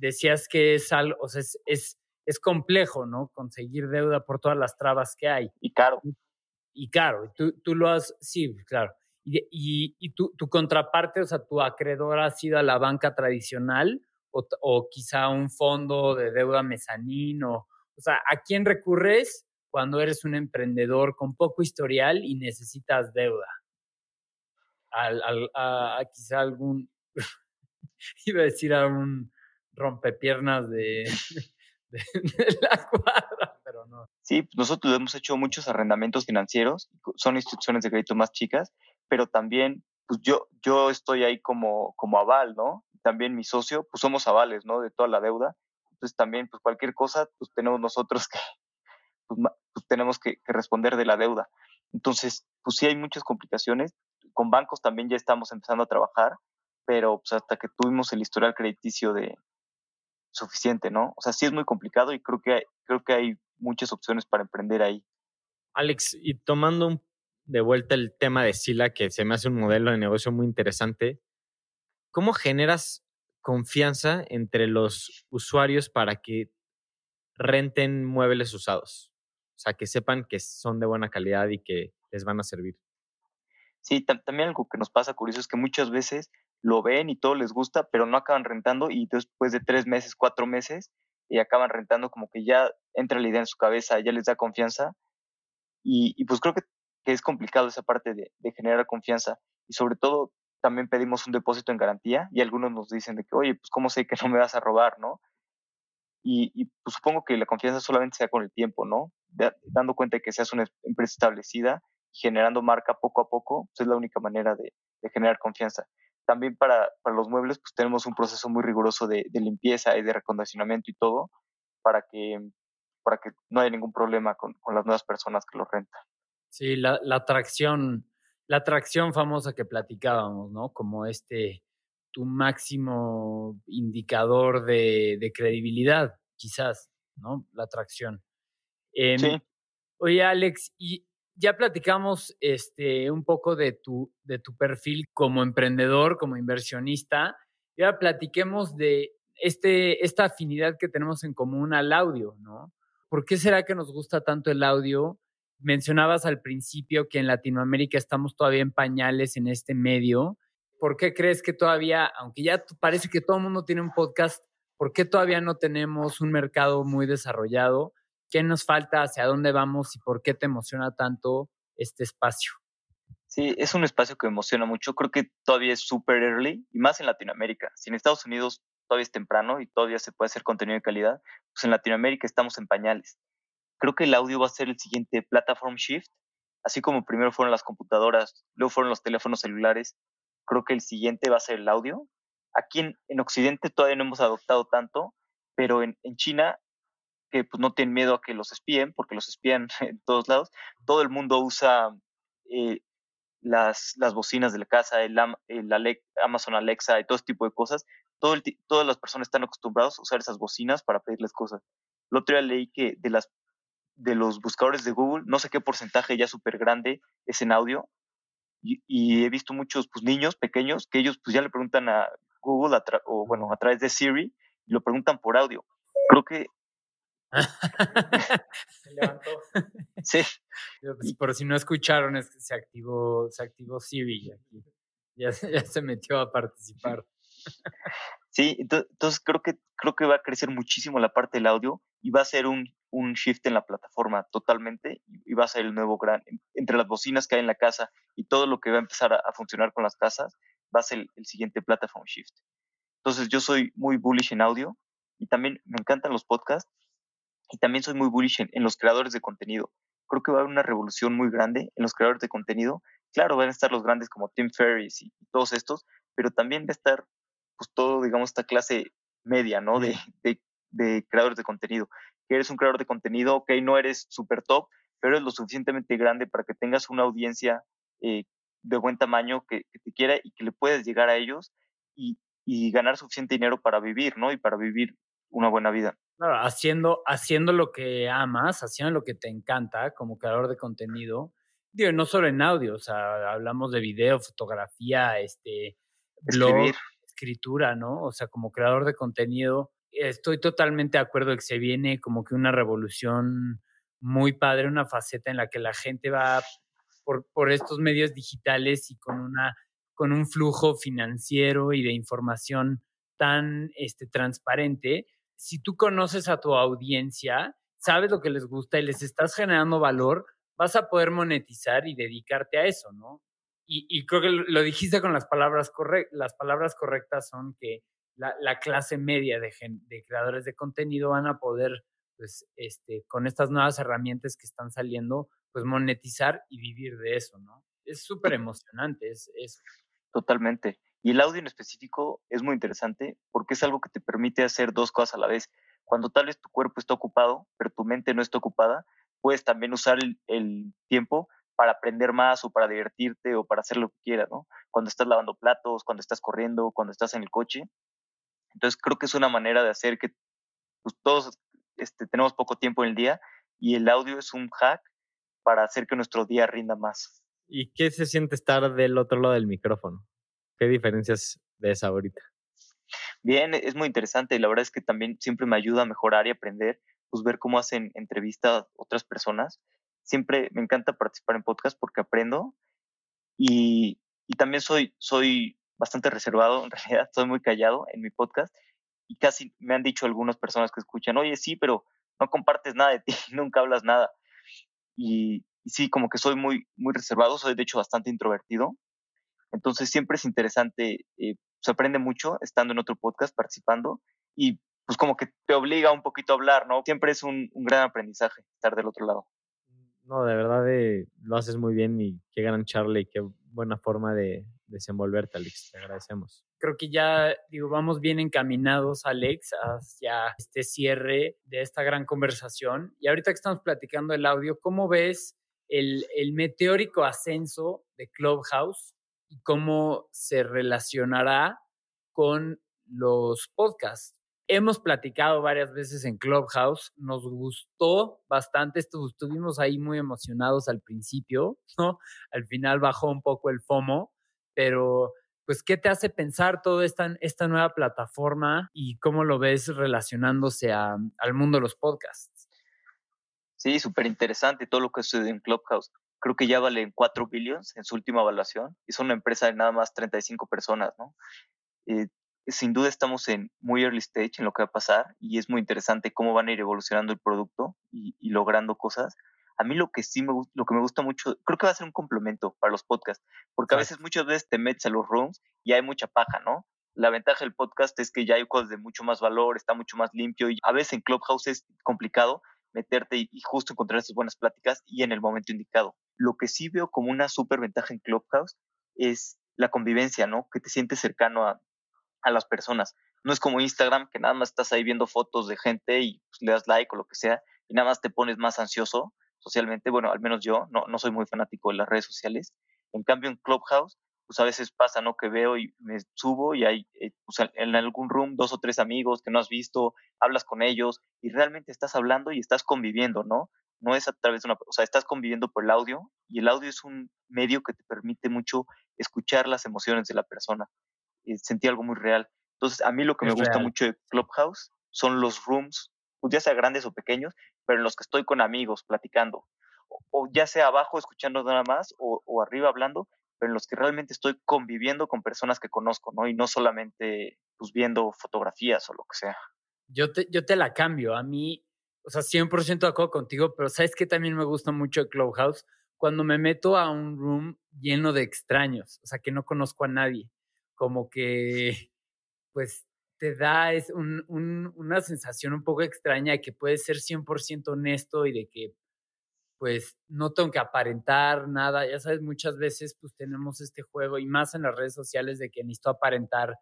decías que es algo, o sea, es, es, es, complejo, ¿no? Conseguir deuda por todas las trabas que hay. Y caro. Y, caro. Tú, tú lo has, sí, claro. Y, y, y tu, tu, contraparte, o sea, tu acreedor ha sido a la banca tradicional o, quizá un fondo de deuda mezanín o, sea, ¿a quién recurres cuando eres un emprendedor con poco historial y necesitas deuda. Al, al, a, quizá algún, iba a decir a un rompepiernas de, de, la cuadra, pero no. Sí, pues, nosotros hemos hecho muchos arrendamientos financieros, son instituciones de crédito más chicas, pero también, pues yo, yo estoy ahí como, como aval, ¿no? También mi socio, pues somos avales, ¿no? De toda la deuda. Entonces también, pues cualquier cosa, pues tenemos nosotros que, pues, pues, tenemos que, responder de la deuda. Entonces, pues sí hay muchas complicaciones. Con bancos también ya estamos empezando a trabajar, pero pues hasta que tuvimos el historial crediticio de suficiente, ¿no? O sea, sí es muy complicado y creo que hay, creo que hay muchas opciones para emprender ahí. Alex, y tomando de vuelta el tema de Sila, que se me hace un modelo de negocio muy interesante, ¿cómo generas confianza entre los usuarios para que renten muebles usados? O sea, que sepan que son de buena calidad y que les van a servir. Sí, también algo que nos pasa curioso es que muchas veces lo ven y todo les gusta, pero no acaban rentando y después de tres meses, cuatro meses, y acaban rentando como que ya entra la idea en su cabeza, ya les da confianza. Y, pues creo que, es complicado esa parte de, generar confianza. Y sobre todo, también pedimos un depósito en garantía y algunos nos dicen de que, oye, pues cómo sé que no me vas a robar, ¿no? Y, pues supongo que la confianza solamente sea con el tiempo, ¿no? dando cuenta de que seas una empresa establecida, generando marca poco a poco, pues es la única manera de, generar confianza. también para, para, los muebles, pues tenemos un proceso muy riguroso de, de, limpieza y de recondicionamiento y todo para que, para que no haya ningún problema con, con las nuevas personas que lo rentan. Sí, la, la, atracción, la atracción famosa que platicábamos, ¿no? Como este, tu máximo indicador de, de credibilidad, quizás, ¿no? La atracción. Eh, sí. Oye, Alex, y ya platicamos este, un poco de tu, de tu perfil como emprendedor, como inversionista. Y ahora platiquemos de este, esta afinidad que tenemos en común al audio, ¿no? ¿Por qué será que nos gusta tanto el audio? Mencionabas al principio que en Latinoamérica estamos todavía en pañales en este medio. ¿Por qué crees que todavía, aunque ya parece que todo el mundo tiene un podcast, ¿por qué todavía no tenemos un mercado muy desarrollado? ¿Qué nos falta? ¿Hacia dónde vamos? ¿Y por qué te emociona tanto este espacio? Sí, es un espacio que me emociona mucho. Creo que todavía es súper early y más en Latinoamérica. Si en Estados Unidos todavía es temprano y todavía se puede hacer contenido de calidad, pues en Latinoamérica estamos en pañales. Creo que el audio va a ser el siguiente platform shift, así como primero fueron las computadoras, luego fueron los teléfonos celulares. Creo que el siguiente va a ser el audio. Aquí en, en Occidente todavía no hemos adoptado tanto, pero en, en China que pues, no tienen miedo a que los espíen, porque los espían en todos lados. Todo el mundo usa eh, las, las bocinas de la casa, el, el Amazon Alexa y todo este tipo de cosas. Todo el, todas las personas están acostumbrados a usar esas bocinas para pedirles cosas. El otro día leí que de, las, de los buscadores de Google, no sé qué porcentaje ya súper grande es en audio. Y, he visto muchos pues, niños pequeños que ellos pues ya le preguntan a Google o bueno, a través de Siri y lo preguntan por audio. Creo que se levantó. Sí. Pues, por si no escucharon, es que se activó, se activó Siri aquí. Ya, ya se metió a participar. Sí, entonces creo que, creo que va a crecer muchísimo la parte del audio y va a ser un, un shift en la plataforma totalmente y va a ser el nuevo gran, entre las bocinas que hay en la casa y todo lo que va a empezar a, funcionar con las casas, va a ser el, el siguiente platform shift. Entonces yo soy muy bullish en audio y también me encantan los podcasts y también soy muy bullish en, los creadores de contenido. Creo que va a haber una revolución muy grande en los creadores de contenido. Claro, van a estar los grandes como Tim Ferriss y, todos estos, pero también va a estar pues todo, digamos, esta clase media, ¿no? De, de, creadores de contenido. Que eres un creador de contenido, ok, no eres súper top, pero eres lo suficientemente grande para que tengas una audiencia eh, de buen tamaño que, que, te quiera y que le puedes llegar a ellos y, y ganar suficiente dinero para vivir, ¿no? Y para vivir una buena vida. Claro, haciendo, haciendo lo que amas, haciendo lo que te encanta como creador de contenido. Digo, no solo en audio, o sea, hablamos de video, fotografía, este, blog, escritura, ¿no? O sea, como creador de contenido, estoy totalmente de acuerdo que se viene como que una revolución muy padre, una faceta en la que la gente va por, por estos medios digitales y con, una, con un flujo financiero y de información tan este, transparente si tú conoces a tu audiencia, sabes lo que les gusta y les estás generando valor, vas a poder monetizar y dedicarte a eso, ¿no? Y, creo que lo dijiste con las palabras correctas. Las palabras correctas son que la, clase media de, de, creadores de contenido van a poder, pues, este, con estas nuevas herramientas que están saliendo, pues monetizar y vivir de eso, ¿no? Es súper emocionante, es, es. Totalmente. Y el audio en específico es muy interesante porque es algo que te permite hacer dos cosas a la vez. Cuando tal vez tu cuerpo está ocupado, pero tu mente no está ocupada, puedes también usar el, tiempo para aprender más o para divertirte o para hacer lo que quieras, ¿no? Cuando estás lavando platos, cuando estás corriendo, cuando estás en el coche. Entonces creo que es una manera de hacer que pues, todos este, tenemos poco tiempo en el día y el audio es un hack para hacer que nuestro día rinda más. ¿Y qué se siente estar del otro lado del micrófono? ¿Qué diferencias ves ahorita? Bien, es muy interesante. La verdad es que también siempre me ayuda a mejorar y aprender, pues ver cómo hacen entrevistas otras personas. Siempre me encanta participar en podcast porque aprendo y, y también soy, soy bastante reservado, en realidad soy muy callado en mi podcast y casi me han dicho algunas personas que escuchan, oye, sí, pero no compartes nada de ti, nunca hablas nada. Y, y sí, como que soy muy, muy reservado, soy de hecho bastante introvertido entonces siempre es interesante, eh, se aprende mucho estando en otro podcast, participando y pues como que te obliga un poquito a hablar, ¿no? Siempre es un, gran aprendizaje estar del otro lado. No, de verdad eh, lo haces muy bien y qué gran charla y qué buena forma de, desenvolverte, Alex. Te agradecemos. Creo que ya, digo, vamos bien encaminados, Alex, hacia este cierre de esta gran conversación. Y ahorita que estamos platicando el audio, ¿cómo ves el, el meteórico ascenso de Clubhouse y cómo se relacionará con los podcasts? Hemos platicado varias veces en Clubhouse, nos gustó bastante, estuvimos ahí muy emocionados al principio, ¿no? Al final bajó un poco el FOMO, pero pues, ¿qué te hace pensar toda esta, nueva plataforma y cómo lo ves relacionándose al mundo de los podcasts? Sí, súper interesante todo lo que sucede en Clubhouse. Creo que ya vale 4 billones en su última evaluación son una empresa de nada más 35 personas, ¿no? Eh, sin duda estamos en muy early stage en lo que va a pasar y es muy interesante cómo van a ir evolucionando el producto y, logrando cosas. A mí lo que sí me, lo que me gusta mucho, creo que va a ser un complemento para los podcasts, porque a veces, muchas veces te metes a los rooms y hay mucha paja, ¿no? La ventaja del podcast es que ya hay cosas de mucho más valor, está mucho más limpio y a veces en Clubhouse es complicado meterte y, justo encontrar esas buenas pláticas y en el momento indicado. Lo que sí veo como una súper ventaja en Clubhouse es la convivencia, ¿no? Que te sientes cercano a, a las personas. No es como Instagram, que nada más estás ahí viendo fotos de gente y pues, le das like o lo que sea, y nada más te pones más ansioso socialmente. Bueno, al menos yo no, no soy muy fanático de las redes sociales. En cambio, en Clubhouse, pues a veces pasa, ¿no? Que veo y me subo y hay eh, pues, en algún room dos o tres amigos que no has visto, hablas con ellos y realmente estás hablando y estás conviviendo, ¿no? No es a través de una, o sea, estás conviviendo por el audio y el audio es un medio que te permite mucho escuchar las emociones de la persona sentí algo muy real. Entonces, a mí lo que me gusta mucho de Clubhouse son los rooms, pues, ya sea grandes o pequeños, pero en los que estoy con amigos platicando. O, ya sea abajo escuchando nada más o, arriba hablando, pero en los que realmente estoy conviviendo con personas que conozco, ¿no? Y no solamente pues viendo fotografías o lo que sea. Yo te, yo te la cambio. A mí, o sea, 100% de acuerdo contigo, pero ¿sabes qué también me gusta mucho de Clubhouse? Cuando me meto a un room lleno de extraños, o sea, que no conozco a nadie como que, pues, te da es un, un, una sensación un poco extraña de que puedes ser 100% honesto y de que, pues, no tengo que aparentar nada. Ya sabes, muchas veces, pues, tenemos este juego y más en las redes sociales de que necesito aparentar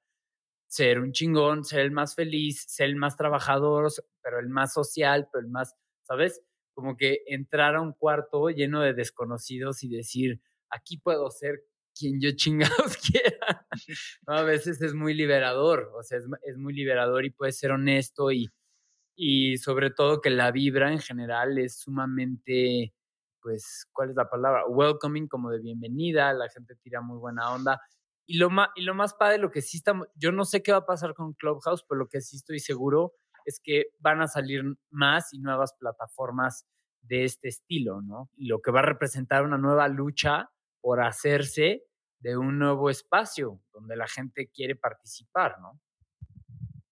ser un chingón, ser el más feliz, ser el más trabajador, pero el más social, pero el más, ¿sabes? Como que entrar a un cuarto lleno de desconocidos y decir, aquí puedo ser quien yo chingados quiera. a veces es muy liberador, o sea, es, muy liberador y puede ser honesto y, y sobre todo que la vibra en general es sumamente, pues, ¿cuál es la palabra? Welcoming, como de bienvenida, la gente tira muy buena onda. Y lo, más, y lo más padre, lo que sí está, yo no sé qué va a pasar con Clubhouse, pero lo que sí estoy seguro es que van a salir más y nuevas plataformas de este estilo, ¿no? Y lo que va a representar una nueva lucha por hacerse de un nuevo espacio donde la gente quiere participar, ¿no?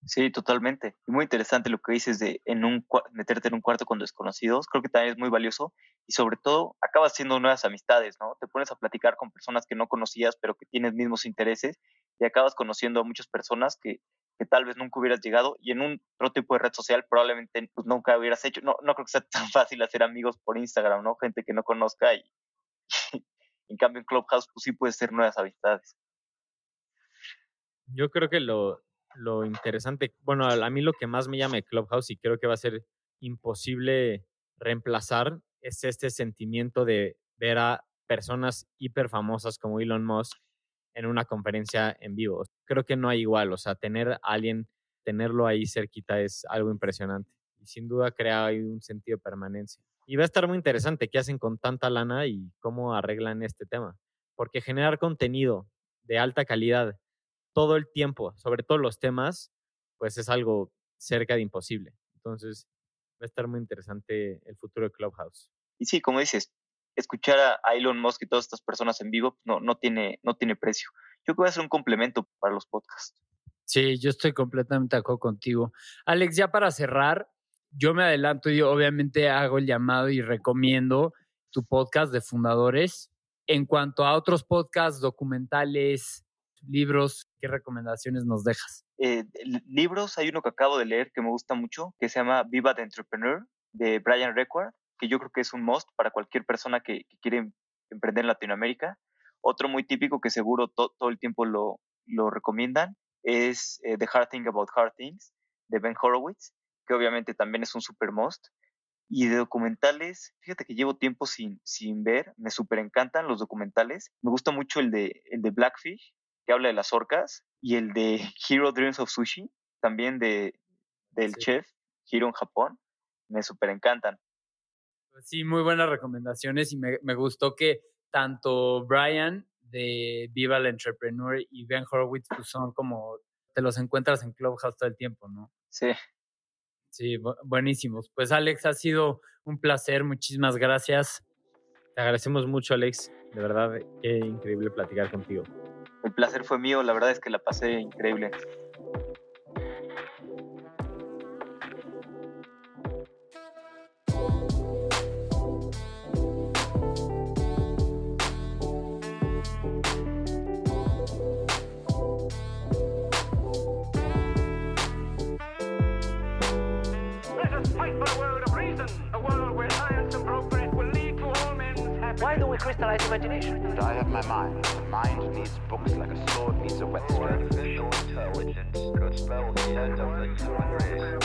Sí, totalmente. Muy interesante lo que dices de un, meterte en un cuarto con desconocidos. Creo que también es muy valioso y sobre todo acabas haciendo nuevas amistades, ¿no? Te pones a platicar con personas que no conocías pero que tienes mismos intereses y acabas conociendo a muchas personas que, que tal vez nunca hubieras llegado y en un otro tipo de red social probablemente pues, nunca hubieras hecho. No, no creo que sea tan fácil hacer amigos por Instagram, ¿no? Gente que no conozca y, en cambio, en Clubhouse, pues sí puede ser nuevas amistades. Yo creo que lo, lo interesante, bueno, a mí lo que más me llama de Clubhouse y creo que va a ser imposible reemplazar es este sentimiento de ver a personas hiper famosas como Elon Musk en una conferencia en vivo. Creo que no hay igual, o sea, tener a alguien, tenerlo ahí cerquita es algo impresionante y sin duda crea ahí un sentido de permanencia. Y va a estar muy interesante qué hacen con tanta lana y cómo arreglan este tema. Porque generar contenido de alta calidad todo el tiempo, sobre todos los temas, pues es algo cerca de imposible. Entonces, va a estar muy interesante el futuro de Clubhouse. Y sí, como dices, escuchar a Elon Musk y todas estas personas en vivo no, no, tiene, no tiene precio. Yo creo que va a ser un complemento para los podcasts. Sí, yo estoy completamente de acuerdo contigo. Alex, ya para cerrar, yo me adelanto y obviamente hago el llamado y recomiendo tu podcast de fundadores. En cuanto a otros podcasts, documentales, libros, ¿qué recomendaciones nos dejas? Eh, libros, hay uno que acabo de leer que me gusta mucho, que se llama Viva the Entrepreneur, de Brian Requard, que yo creo que es un must para cualquier persona que, quiere emprender en Latinoamérica. Otro muy típico que seguro todo el tiempo lo, lo recomiendan es eh, The Hard Thing About Hard Things de Ben Horowitz, que obviamente también es un super must. Y de documentales, fíjate que llevo tiempo sin, sin ver, me súper encantan los documentales. Me gusta mucho el de, el de Blackfish, que habla de las orcas, y el de Hero Dreams of Sushi, también de, del chef Hiro en Japón. Me súper encantan. Pues sí, muy buenas recomendaciones y me, me gustó que tanto Brian de Viva el Entrepreneur y Ben Horowitz pues son como, te los encuentras en Clubhouse todo el tiempo, ¿no? Sí. Sí, buenísimos. Pues Alex, ha sido un placer, muchísimas gracias. Te agradecemos mucho, Alex. De verdad, qué increíble platicar contigo. El placer fue mío, la verdad es que la pasé increíble. Why don't imagination? I have my mind. The mind needs books like a sword needs a whetstone. Artificial intelligence could spell the end of the human race.